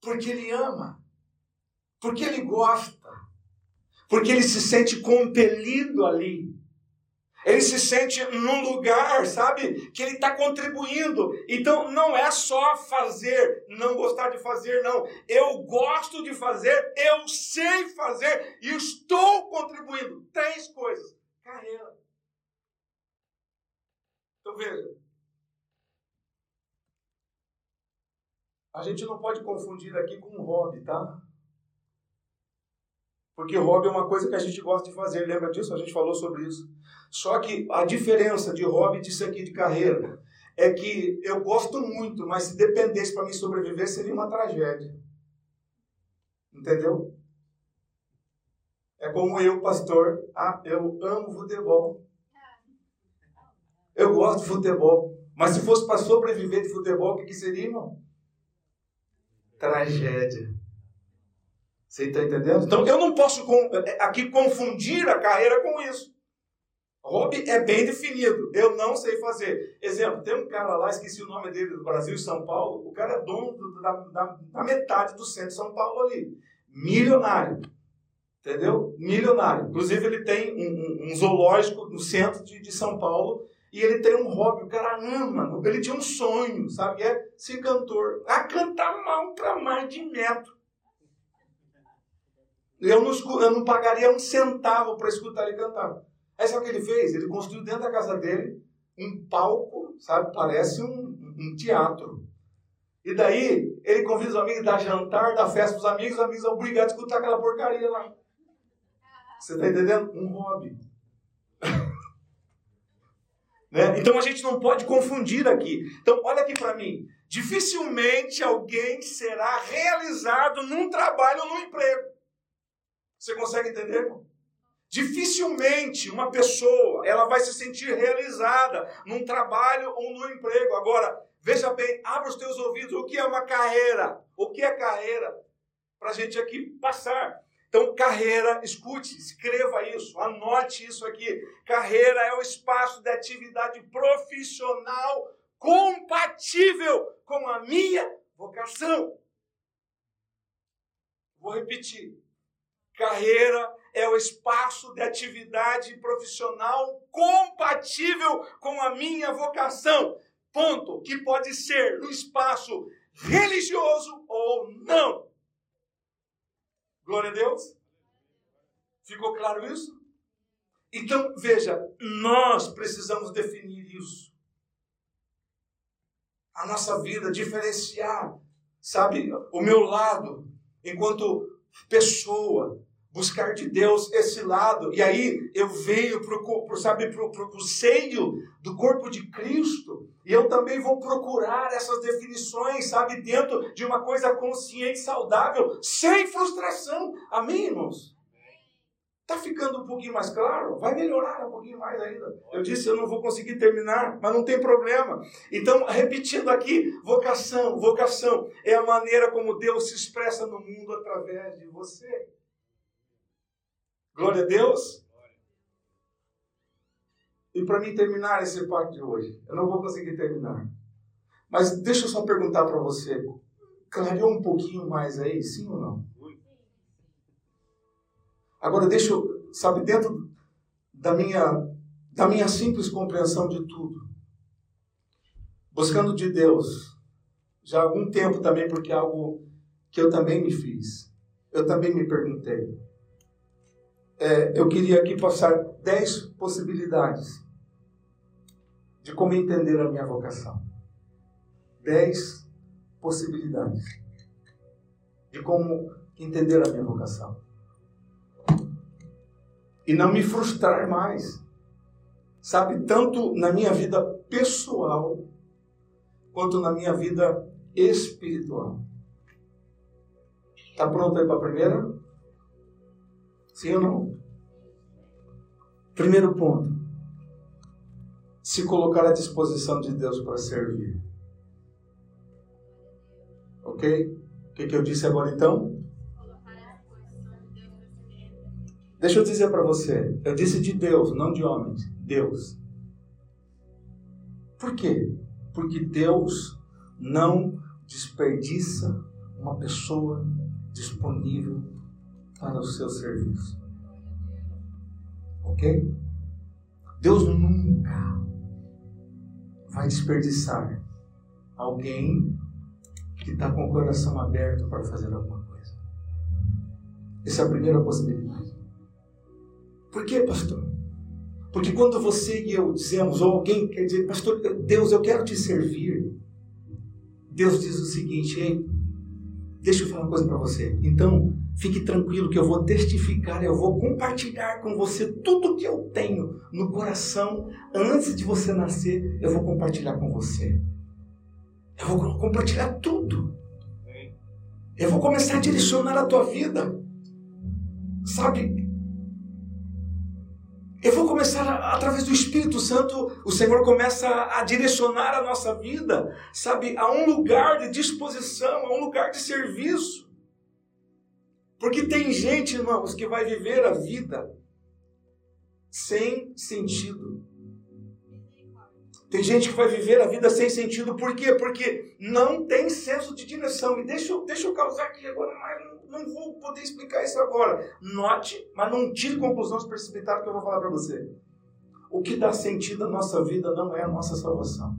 Porque ele ama. Porque ele gosta. Porque ele se sente compelido ali. Ele se sente num lugar, sabe, que ele está contribuindo. Então não é só fazer, não gostar de fazer, não. Eu gosto de fazer, eu sei fazer e estou contribuindo. Três coisas: carreira, então veja. A gente não pode confundir aqui com um hobby, tá? Porque hobby é uma coisa que a gente gosta de fazer, lembra disso? A gente falou sobre isso. Só que a diferença de hobby disso aqui de carreira é que eu gosto muito, mas se dependesse para mim sobreviver seria uma tragédia. Entendeu? É como eu, pastor, ah, eu amo futebol. Eu gosto de futebol. Mas se fosse para sobreviver de futebol, o que, que seria, irmão? Tragédia. Você está entendendo? Então eu não posso é, aqui confundir a carreira com isso. Hobby é bem definido. Eu não sei fazer. Exemplo, tem um cara lá, esqueci o nome dele, do Brasil São Paulo. O cara é dono da, da, da metade do centro de São Paulo ali. Milionário. Entendeu? Milionário. Inclusive, ele tem um, um, um zoológico no centro de, de São Paulo e ele tem um hobby, o cara ama, ele tinha um sonho, sabe? É ser cantor. A cantar mal para mais de metro. Eu não, eu não pagaria um centavo para escutar ele cantar. Aí sabe o que ele fez? Ele construiu dentro da casa dele um palco, sabe? Parece um, um teatro. E daí ele convida os amigos, dá jantar, dá festa para os amigos, os amigos são obrigados a escutar aquela porcaria lá. Você está entendendo? Um hobby. Né? Então a gente não pode confundir aqui. Então, olha aqui para mim. Dificilmente alguém será realizado num trabalho ou num emprego. Você consegue entender, irmão? Dificilmente uma pessoa ela vai se sentir realizada num trabalho ou no emprego. Agora, veja bem, abra os teus ouvidos. O que é uma carreira? O que é carreira? Para a gente aqui passar. Então, carreira, escute, escreva isso, anote isso aqui. Carreira é o espaço de atividade profissional compatível com a minha vocação. Vou repetir. Carreira é o espaço de atividade profissional compatível com a minha vocação. Ponto. Que pode ser no espaço religioso ou não. Glória a Deus. Ficou claro isso? Então, veja, nós precisamos definir isso. A nossa vida, diferenciar, sabe, o meu lado, enquanto pessoa, buscar de Deus esse lado. E aí eu venho para sabe, pro, pro, seio do corpo de Cristo. E eu também vou procurar essas definições, sabe, dentro de uma coisa consciente, saudável, sem frustração. Amém, irmãos? Está ficando um pouquinho mais claro? Vai melhorar um pouquinho mais ainda. Eu disse, eu não vou conseguir terminar, mas não tem problema. Então, repetindo aqui, vocação, vocação é a maneira como Deus se expressa no mundo através de você. Glória a Deus. E para mim terminar esse parte de hoje, eu não vou conseguir terminar. Mas deixa eu só perguntar para você, clareou um pouquinho mais aí, sim ou não? Agora deixa eu, sabe, dentro da minha, da minha simples compreensão de tudo, buscando de Deus, já há algum tempo também, porque é algo que eu também me fiz, eu também me perguntei. É, eu queria aqui passar dez possibilidades de como entender a minha vocação. Dez possibilidades de como entender a minha vocação e não me frustrar mais. Sabe, tanto na minha vida pessoal quanto na minha vida espiritual. Tá pronto aí para a primeira? Sim ou não? Primeiro ponto. Se colocar à disposição de Deus para servir. Ok? O que, que eu disse agora então? Deixa eu dizer para você, eu disse de Deus, não de homens, Deus. Por quê? Porque Deus não desperdiça uma pessoa disponível para o seu serviço. Ok? Deus nunca vai desperdiçar alguém que está com o coração aberto para fazer alguma coisa. Essa é a primeira possibilidade. Por quê, pastor? Porque quando você e eu dizemos, ou alguém quer dizer, pastor, Deus, eu quero te servir. Deus diz o seguinte, hein? Deixa eu falar uma coisa para você. Então, fique tranquilo que eu vou testificar, eu vou compartilhar com você tudo que eu tenho no coração antes de você nascer. Eu vou compartilhar com você. Eu vou compartilhar tudo. Eu vou começar a direcionar a tua vida. Sabe, eu vou começar, a, através do Espírito Santo, o Senhor começa a, a direcionar a nossa vida, sabe, a um lugar de disposição, a um lugar de serviço. Porque tem gente, irmãos, que vai viver a vida sem sentido. Tem gente que vai viver a vida sem sentido. Por quê? Porque não tem senso de direção. E deixa deixa eu causar aqui agora mais um não vou poder explicar isso agora. Note, mas não tire conclusões precipitadas que eu vou falar para você. O que dá sentido à nossa vida não é a nossa salvação,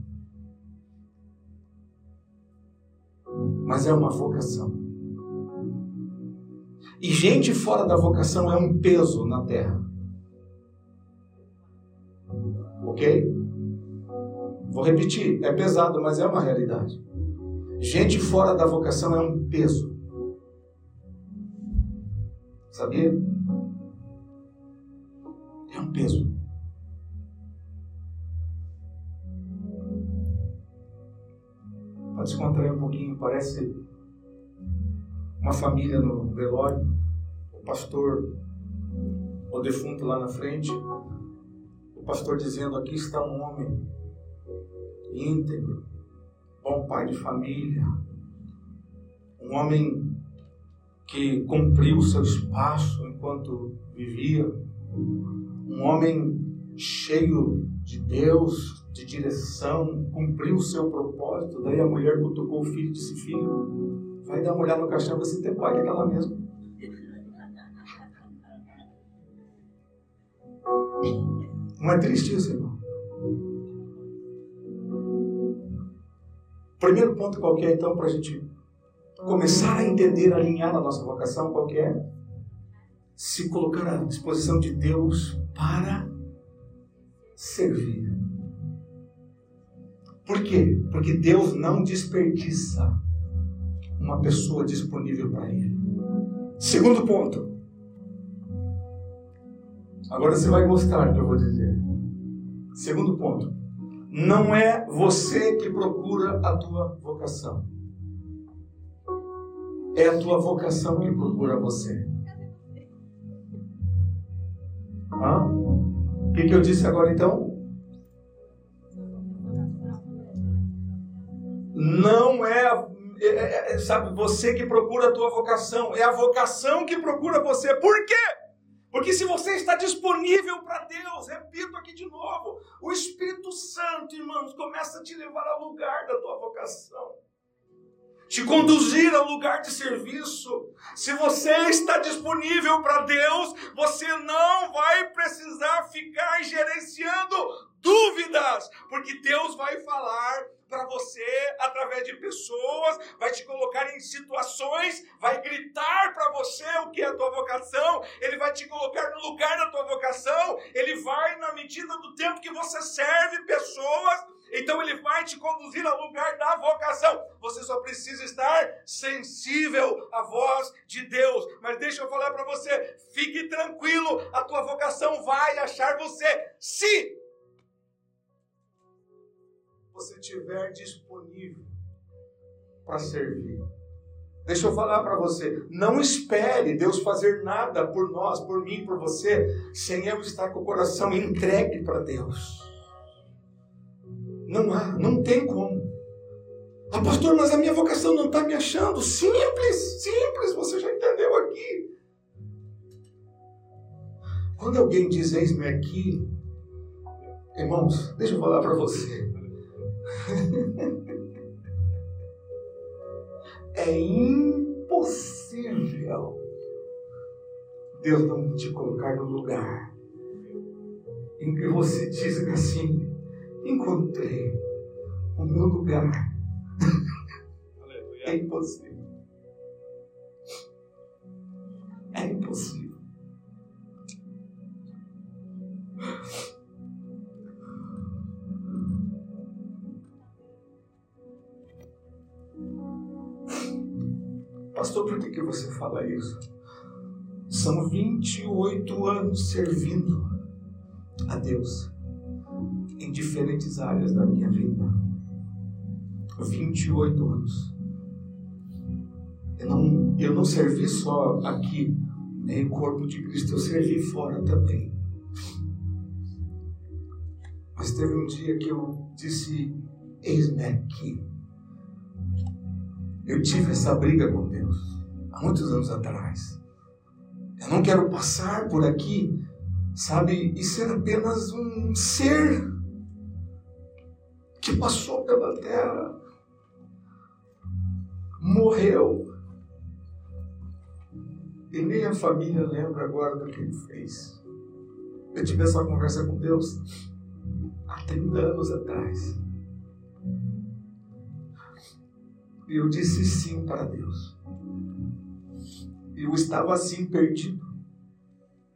mas é uma vocação. E gente fora da vocação é um peso na terra. Ok? Vou repetir, é pesado, mas é uma realidade. Gente fora da vocação é um peso. Sabia? É um peso. Para descontrair um pouquinho, parece uma família no velório, o pastor, o defunto lá na frente, o pastor dizendo: Aqui está um homem íntegro, bom pai de família, um homem que cumpriu o seu espaço enquanto vivia, um homem cheio de Deus, de direção, cumpriu o seu propósito. Daí a mulher cutucou o filho e disse: Filho, vai dar uma olhada no caixão, você tem pai que é lá mesmo. Não é triste isso, irmão? Primeiro ponto qualquer, então, para a gente começar a entender, alinhar a nossa vocação, qualquer, se colocar à disposição de Deus para servir. Por quê? Porque Deus não desperdiça uma pessoa disponível para Ele. Segundo ponto. Agora você vai gostar do que eu vou dizer. Segundo ponto. Não é você que procura a tua vocação. É a tua vocação que procura você. Hã? O que, que eu disse agora então? Não é, é, é, é, sabe, você que procura a tua vocação, é a vocação que procura você. Por quê? Porque se você está disponível para Deus, repito aqui de novo, o Espírito Santo, irmãos, começa a te levar ao lugar da tua vocação te conduzir ao lugar de serviço. Se você está disponível para Deus, você não vai precisar ficar gerenciando dúvidas, porque Deus vai falar para você através de pessoas, vai te colocar em situações, vai gritar para você o que é a tua vocação, ele vai te colocar no lugar da tua vocação, ele vai, na medida do tempo que você serve pessoas, então ele vai te conduzir ao lugar da vocação. Você só precisa estar sensível à voz de Deus. Mas deixa eu falar para você, fique tranquilo, a tua vocação vai achar você se você estiver disponível para servir. Deixa eu falar para você, não espere Deus fazer nada por nós, por mim, por você, sem eu estar com o coração entregue para Deus. Não há, não tem como. Ah, pastor, mas a minha vocação não está me achando. Simples, simples, você já entendeu aqui. Quando alguém diz eis-me aqui, irmãos, deixa eu falar para você. É impossível Deus não te colocar no lugar em que você diz assim: encontrei o meu lugar. é impossível. É impossível. Pastor, por que, que você fala isso? São 28 anos servindo a Deus em diferentes áreas da minha vida. 28 anos. Eu não, eu não servi só aqui, nem o corpo de Cristo, eu servi fora também. Mas teve um dia que eu disse: Eis-me aqui. Eu tive essa briga com Deus, há muitos anos atrás. Eu não quero passar por aqui, sabe, e ser apenas um ser que passou pela terra, morreu, e nem a família lembra agora do que ele fez. Eu tive essa conversa com Deus há 30 anos atrás. E eu disse sim para Deus. Eu estava assim perdido.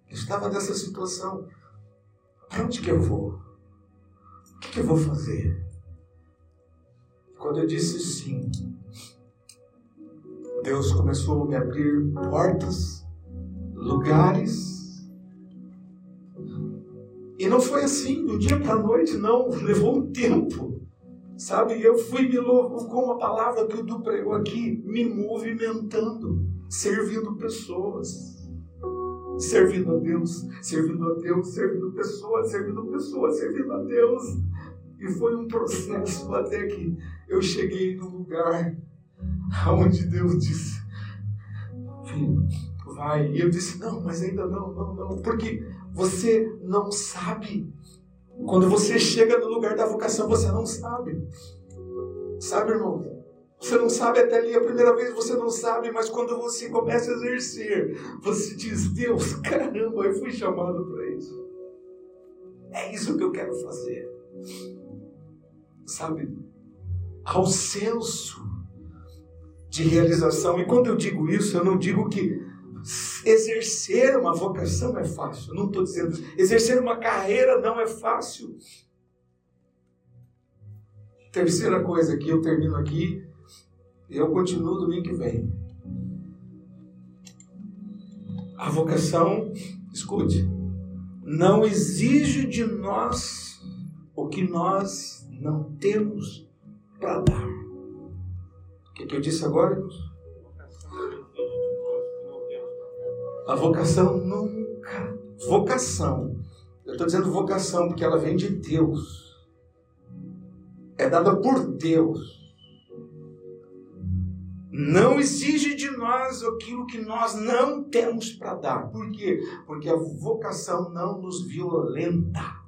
Eu estava nessa situação. Para onde que eu vou? O que, que eu vou fazer? Quando eu disse sim, Deus começou a me abrir portas, lugares. E não foi assim, do dia para a noite, não. Levou um tempo. Sabe, eu fui me com a palavra que o Du pregou aqui, me movimentando, servindo pessoas. Servindo a Deus, servindo a Deus, servindo pessoas, servindo pessoas, servindo a Deus. E foi um processo até que eu cheguei no lugar onde Deus disse: Filho, vai. E eu disse: Não, mas ainda não, não, não. Porque você não sabe Quando você chega no lugar da vocação, você não sabe. Sabe, irmão? Você não sabe até ali a primeira vez, você não sabe, mas quando você começa a exercer, você diz: Deus, caramba, eu fui chamado para isso. É isso que eu quero fazer. Sabe? Ao senso de realização. E quando eu digo isso, eu não digo que exercer uma vocação é fácil. Não estou dizendo exercer uma carreira não é fácil. Terceira coisa que eu termino aqui, eu continuo domingo que vem. A vocação, escute, não exige de nós o que nós não temos para dar. O que, que eu disse agora, irmãos? A vocação nunca. Vocação. Eu estou dizendo vocação porque ela vem de Deus. É dada por Deus. Não exige de nós aquilo que nós não temos para dar. Por quê? Porque a vocação não nos violenta.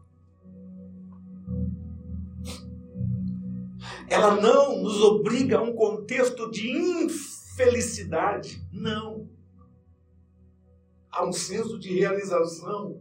Ela não nos obriga a um contexto de infelicidade. Não há um senso de realização.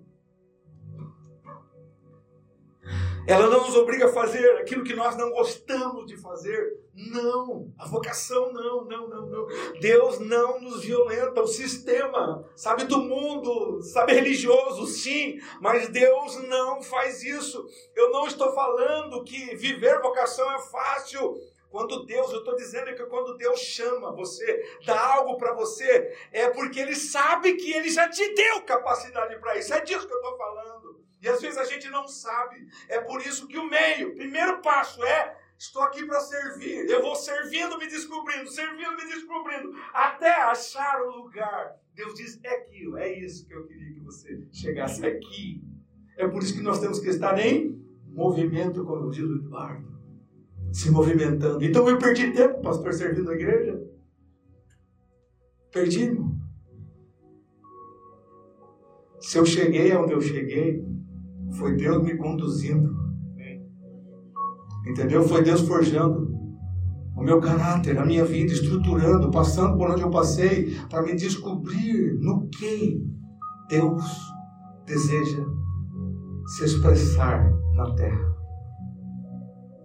Ela não nos obriga a fazer aquilo que nós não gostamos de fazer. Não. A vocação não, não, não, não. Deus não nos violenta. O sistema, sabe, do mundo, sabe, religioso, sim, mas Deus não faz isso. Eu não estou falando que viver vocação é fácil. Quando Deus, eu estou dizendo que quando Deus chama você, dá algo para você, é porque Ele sabe que Ele já te deu capacidade para isso. É disso que eu estou falando. E às vezes a gente não sabe. É por isso que o meio, o primeiro passo é Estou aqui para servir. Eu vou servindo, me descobrindo, servindo, me descobrindo, até achar o lugar. Deus diz: é aquilo, é isso que eu queria que você chegasse aqui. É por isso que nós temos que estar em movimento, como diz o Eduardo se movimentando. Então eu perdi tempo, pastor, servindo a igreja. Perdi. Se eu cheguei aonde eu cheguei, foi Deus me conduzindo. Entendeu? Foi Deus forjando o meu caráter, a minha vida, estruturando, passando por onde eu passei, para me descobrir no que Deus deseja se expressar na terra.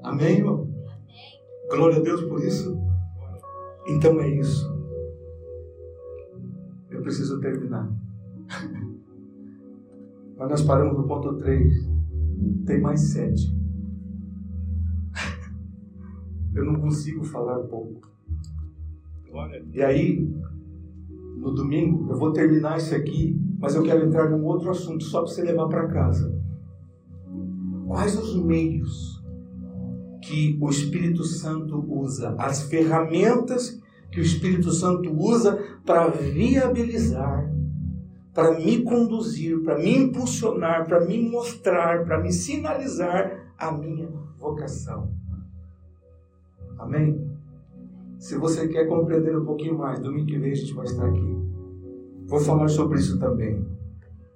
Amém, irmão? Glória a Deus por isso. Então é isso. Eu preciso terminar. Mas nós paramos no ponto 3. Tem mais sete. Eu não consigo falar pouco. E aí, no domingo, eu vou terminar isso aqui, mas eu quero entrar num outro assunto só para você levar para casa. Quais os meios que o Espírito Santo usa, as ferramentas que o Espírito Santo usa para viabilizar, para me conduzir, para me impulsionar, para me mostrar, para me sinalizar a minha vocação. Amém? Se você quer compreender um pouquinho mais, domingo que vem a gente vai estar aqui. Vou falar sobre isso também.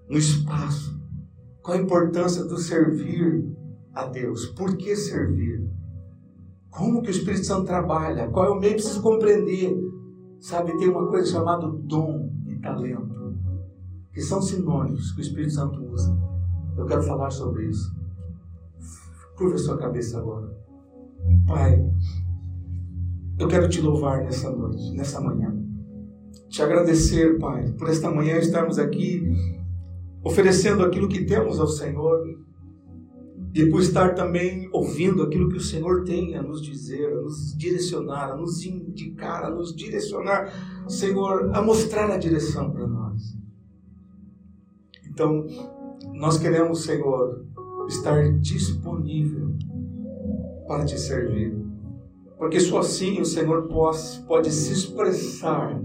No espaço. Qual a importância do servir a Deus? Por que servir? Como que o Espírito Santo trabalha? Qual é o meio? Preciso compreender. Sabe, tem uma coisa chamada dom e talento, que são sinônimos que o Espírito Santo usa. Eu quero falar sobre isso. Curva sua cabeça agora. Pai, eu quero te louvar nessa noite, nessa manhã. Te agradecer, Pai, por esta manhã estarmos aqui oferecendo aquilo que temos ao Senhor e por estar também ouvindo aquilo que o Senhor tem a nos dizer, a nos direcionar, a nos indicar, a nos direcionar, Senhor, a mostrar a direção para nós. Então, nós queremos, Senhor, estar disponível para te servir. Porque só assim o Senhor pode, pode se expressar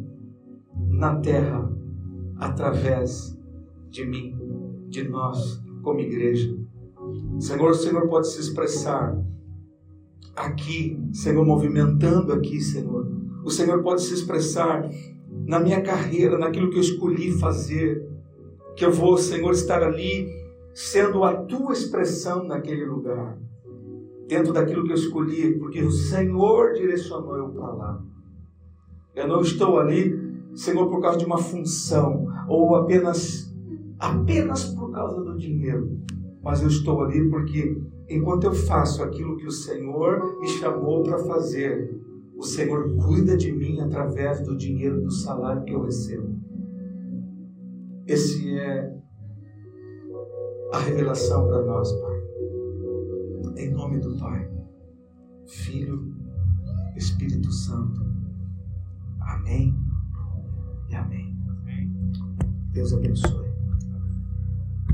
na terra através de mim, de nós, como igreja. Senhor, o Senhor pode se expressar aqui, Senhor, movimentando aqui, Senhor. O Senhor pode se expressar na minha carreira, naquilo que eu escolhi fazer. Que eu vou, Senhor, estar ali sendo a tua expressão naquele lugar, dentro daquilo que eu escolhi, porque o Senhor direcionou eu para lá. Eu não estou ali, Senhor, por causa de uma função ou apenas apenas por causa do dinheiro, mas eu estou ali porque enquanto eu faço aquilo que o Senhor me chamou para fazer, o Senhor cuida de mim através do dinheiro do salário que eu recebo. Esse é a revelação para nós, Pai. Em nome do Pai, Filho, Espírito Santo. Amém e amém. Deus abençoe.